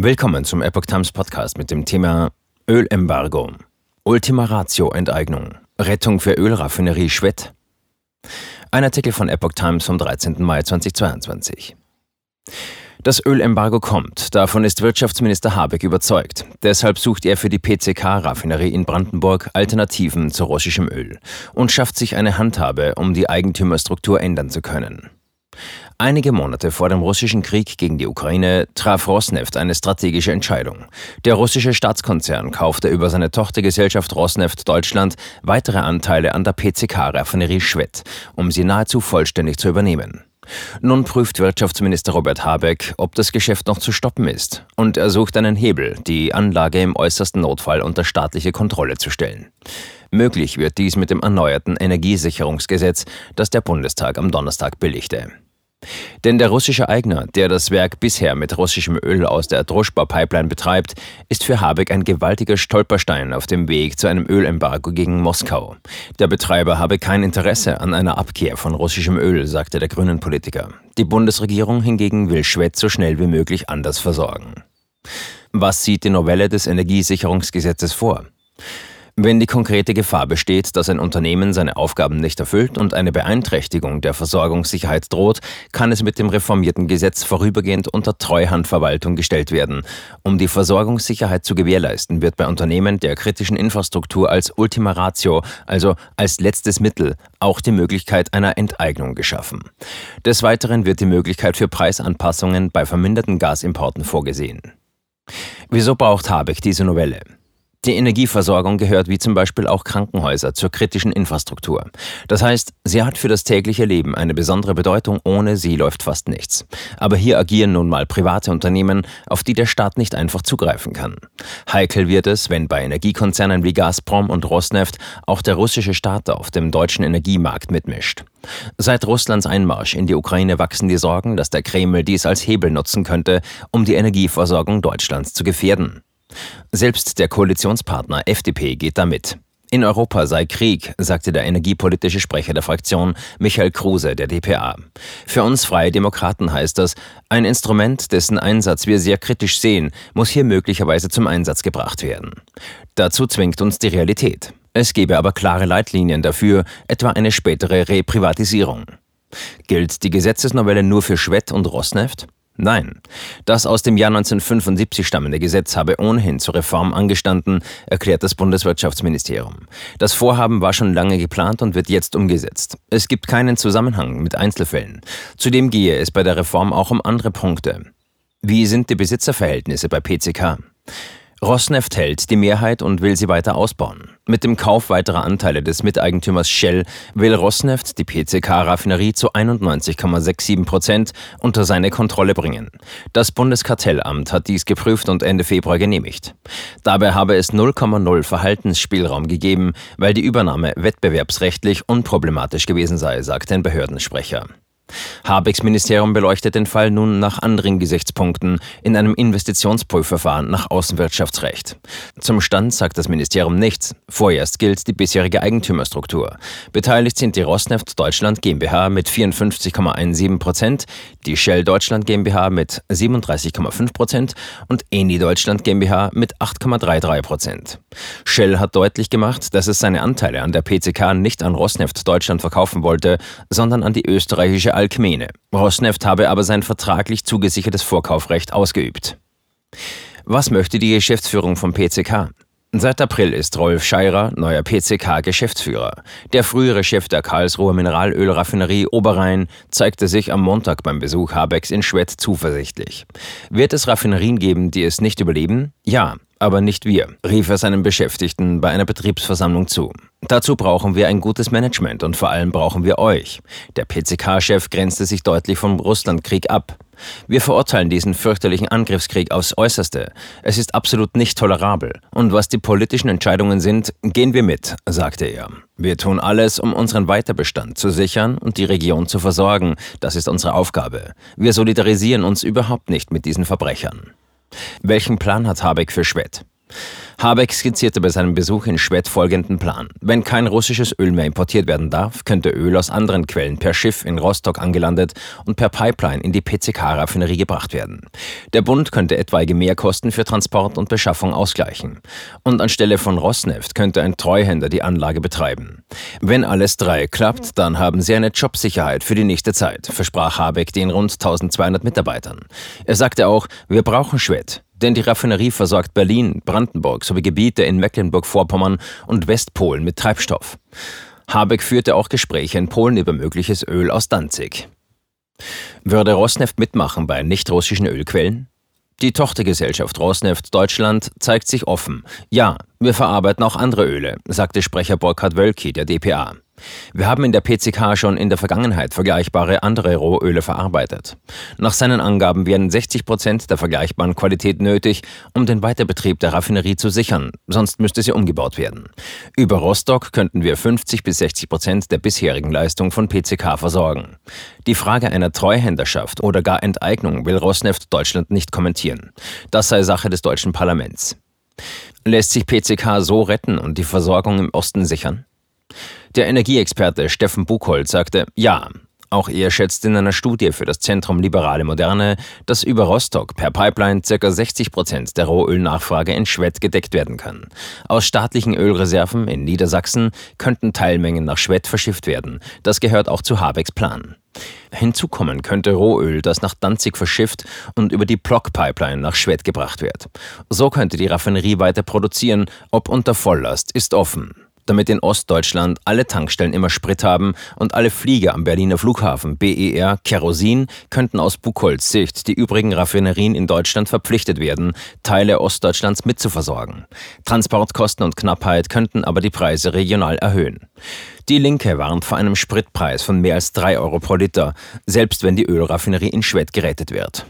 Willkommen zum Epoch Times Podcast mit dem Thema Ölembargo. Ultima Ratio Enteignung. Rettung für Ölraffinerie Schwett. Ein Artikel von Epoch Times vom 13. Mai 2022. Das Ölembargo kommt, davon ist Wirtschaftsminister Habeck überzeugt. Deshalb sucht er für die PCK-Raffinerie in Brandenburg Alternativen zu russischem Öl und schafft sich eine Handhabe, um die Eigentümerstruktur ändern zu können. Einige Monate vor dem russischen Krieg gegen die Ukraine traf Rosneft eine strategische Entscheidung. Der russische Staatskonzern kaufte über seine Tochtergesellschaft Rosneft Deutschland weitere Anteile an der PCK-Raffinerie Schwedt, um sie nahezu vollständig zu übernehmen. Nun prüft Wirtschaftsminister Robert Habeck, ob das Geschäft noch zu stoppen ist. Und er sucht einen Hebel, die Anlage im äußersten Notfall unter staatliche Kontrolle zu stellen. Möglich wird dies mit dem erneuerten Energiesicherungsgesetz, das der Bundestag am Donnerstag billigte. Denn der russische Eigner, der das Werk bisher mit russischem Öl aus der Droschba-Pipeline betreibt, ist für Habeck ein gewaltiger Stolperstein auf dem Weg zu einem Ölembargo gegen Moskau. Der Betreiber habe kein Interesse an einer Abkehr von russischem Öl, sagte der grünen Politiker. Die Bundesregierung hingegen will Schwed so schnell wie möglich anders versorgen. Was sieht die Novelle des Energiesicherungsgesetzes vor? Wenn die konkrete Gefahr besteht, dass ein Unternehmen seine Aufgaben nicht erfüllt und eine Beeinträchtigung der Versorgungssicherheit droht, kann es mit dem reformierten Gesetz vorübergehend unter Treuhandverwaltung gestellt werden. Um die Versorgungssicherheit zu gewährleisten, wird bei Unternehmen der kritischen Infrastruktur als Ultima Ratio, also als letztes Mittel, auch die Möglichkeit einer Enteignung geschaffen. Des Weiteren wird die Möglichkeit für Preisanpassungen bei verminderten Gasimporten vorgesehen. Wieso braucht Habeck diese Novelle? Die Energieversorgung gehört wie zum Beispiel auch Krankenhäuser zur kritischen Infrastruktur. Das heißt, sie hat für das tägliche Leben eine besondere Bedeutung, ohne sie läuft fast nichts. Aber hier agieren nun mal private Unternehmen, auf die der Staat nicht einfach zugreifen kann. Heikel wird es, wenn bei Energiekonzernen wie Gazprom und Rosneft auch der russische Staat auf dem deutschen Energiemarkt mitmischt. Seit Russlands Einmarsch in die Ukraine wachsen die Sorgen, dass der Kreml dies als Hebel nutzen könnte, um die Energieversorgung Deutschlands zu gefährden. Selbst der Koalitionspartner FDP geht damit. In Europa sei Krieg, sagte der energiepolitische Sprecher der Fraktion Michael Kruse der DPA. Für uns Freie Demokraten heißt das, ein Instrument, dessen Einsatz wir sehr kritisch sehen, muss hier möglicherweise zum Einsatz gebracht werden. Dazu zwingt uns die Realität. Es gäbe aber klare Leitlinien dafür, etwa eine spätere Reprivatisierung. Gilt die Gesetzesnovelle nur für Schwett und Rosneft? Nein, das aus dem Jahr 1975 stammende Gesetz habe ohnehin zur Reform angestanden, erklärt das Bundeswirtschaftsministerium. Das Vorhaben war schon lange geplant und wird jetzt umgesetzt. Es gibt keinen Zusammenhang mit Einzelfällen. Zudem gehe es bei der Reform auch um andere Punkte. Wie sind die Besitzerverhältnisse bei PCK? Rosneft hält die Mehrheit und will sie weiter ausbauen. Mit dem Kauf weiterer Anteile des Miteigentümers Shell will Rosneft die PCK-Raffinerie zu 91,67 Prozent unter seine Kontrolle bringen. Das Bundeskartellamt hat dies geprüft und Ende Februar genehmigt. Dabei habe es 0,0 Verhaltensspielraum gegeben, weil die Übernahme wettbewerbsrechtlich unproblematisch gewesen sei, sagt ein Behördensprecher. Habecks Ministerium beleuchtet den Fall nun nach anderen Gesichtspunkten in einem Investitionsprüfverfahren nach Außenwirtschaftsrecht. Zum Stand sagt das Ministerium nichts. Vorerst gilt die bisherige Eigentümerstruktur. Beteiligt sind die Rosneft Deutschland GmbH mit 54,17 Prozent, die Shell Deutschland GmbH mit 37,5 Prozent und Eni Deutschland GmbH mit 8,33 Prozent. Shell hat deutlich gemacht, dass es seine Anteile an der PCK nicht an Rosneft Deutschland verkaufen wollte, sondern an die österreichische Alkmene. Rosneft habe aber sein vertraglich zugesichertes Vorkaufrecht ausgeübt. Was möchte die Geschäftsführung vom PCK? Seit April ist Rolf Scheirer neuer PCK-Geschäftsführer. Der frühere Chef der Karlsruher Mineralölraffinerie Oberrhein zeigte sich am Montag beim Besuch Habecks in Schwedt zuversichtlich. Wird es Raffinerien geben, die es nicht überleben? Ja, aber nicht wir, rief er seinen Beschäftigten bei einer Betriebsversammlung zu. Dazu brauchen wir ein gutes Management und vor allem brauchen wir euch. Der PCK-Chef grenzte sich deutlich vom Russlandkrieg ab. Wir verurteilen diesen fürchterlichen Angriffskrieg aufs Äußerste. Es ist absolut nicht tolerabel. Und was die politischen Entscheidungen sind, gehen wir mit, sagte er. Wir tun alles, um unseren Weiterbestand zu sichern und die Region zu versorgen. Das ist unsere Aufgabe. Wir solidarisieren uns überhaupt nicht mit diesen Verbrechern. Welchen Plan hat Habeck für Schwedt? Habeck skizzierte bei seinem Besuch in Schwedt folgenden Plan. Wenn kein russisches Öl mehr importiert werden darf, könnte Öl aus anderen Quellen per Schiff in Rostock angelandet und per Pipeline in die PCK-Raffinerie gebracht werden. Der Bund könnte etwaige Mehrkosten für Transport und Beschaffung ausgleichen. Und anstelle von Rosneft könnte ein Treuhänder die Anlage betreiben. Wenn alles drei klappt, dann haben sie eine Jobsicherheit für die nächste Zeit, versprach Habeck den rund 1200 Mitarbeitern. Er sagte auch, wir brauchen Schwedt. Denn die Raffinerie versorgt Berlin, Brandenburg sowie Gebiete in Mecklenburg-Vorpommern und Westpolen mit Treibstoff. Habeck führte auch Gespräche in Polen über mögliches Öl aus Danzig. Würde Rosneft mitmachen bei nicht-russischen Ölquellen? Die Tochtergesellschaft Rosneft Deutschland zeigt sich offen. Ja, wir verarbeiten auch andere Öle, sagte Sprecher Burkhard Wölki der DPA. Wir haben in der PCK schon in der Vergangenheit vergleichbare andere Rohöle verarbeitet. Nach seinen Angaben wären 60 Prozent der vergleichbaren Qualität nötig, um den Weiterbetrieb der Raffinerie zu sichern, sonst müsste sie umgebaut werden. Über Rostock könnten wir 50 bis 60 Prozent der bisherigen Leistung von PCK versorgen. Die Frage einer Treuhänderschaft oder gar Enteignung will Rosneft Deutschland nicht kommentieren. Das sei Sache des deutschen Parlaments. Lässt sich PCK so retten und die Versorgung im Osten sichern? Der Energieexperte Steffen Buchholz sagte, ja, auch er schätzt in einer Studie für das Zentrum Liberale Moderne, dass über Rostock per Pipeline ca. 60 Prozent der Rohölnachfrage in Schwedt gedeckt werden kann. Aus staatlichen Ölreserven in Niedersachsen könnten Teilmengen nach Schwedt verschifft werden. Das gehört auch zu Habecks Plan. Hinzu kommen könnte Rohöl, das nach Danzig verschifft und über die Block-Pipeline nach Schwedt gebracht wird. So könnte die Raffinerie weiter produzieren, ob unter Volllast ist offen damit in Ostdeutschland alle Tankstellen immer Sprit haben und alle Flieger am Berliner Flughafen BER Kerosin könnten aus Buchholz Sicht die übrigen Raffinerien in Deutschland verpflichtet werden, Teile Ostdeutschlands mitzuversorgen. Transportkosten und Knappheit könnten aber die Preise regional erhöhen. Die Linke warnt vor einem Spritpreis von mehr als 3 Euro pro Liter, selbst wenn die Ölraffinerie in Schwedt gerettet wird.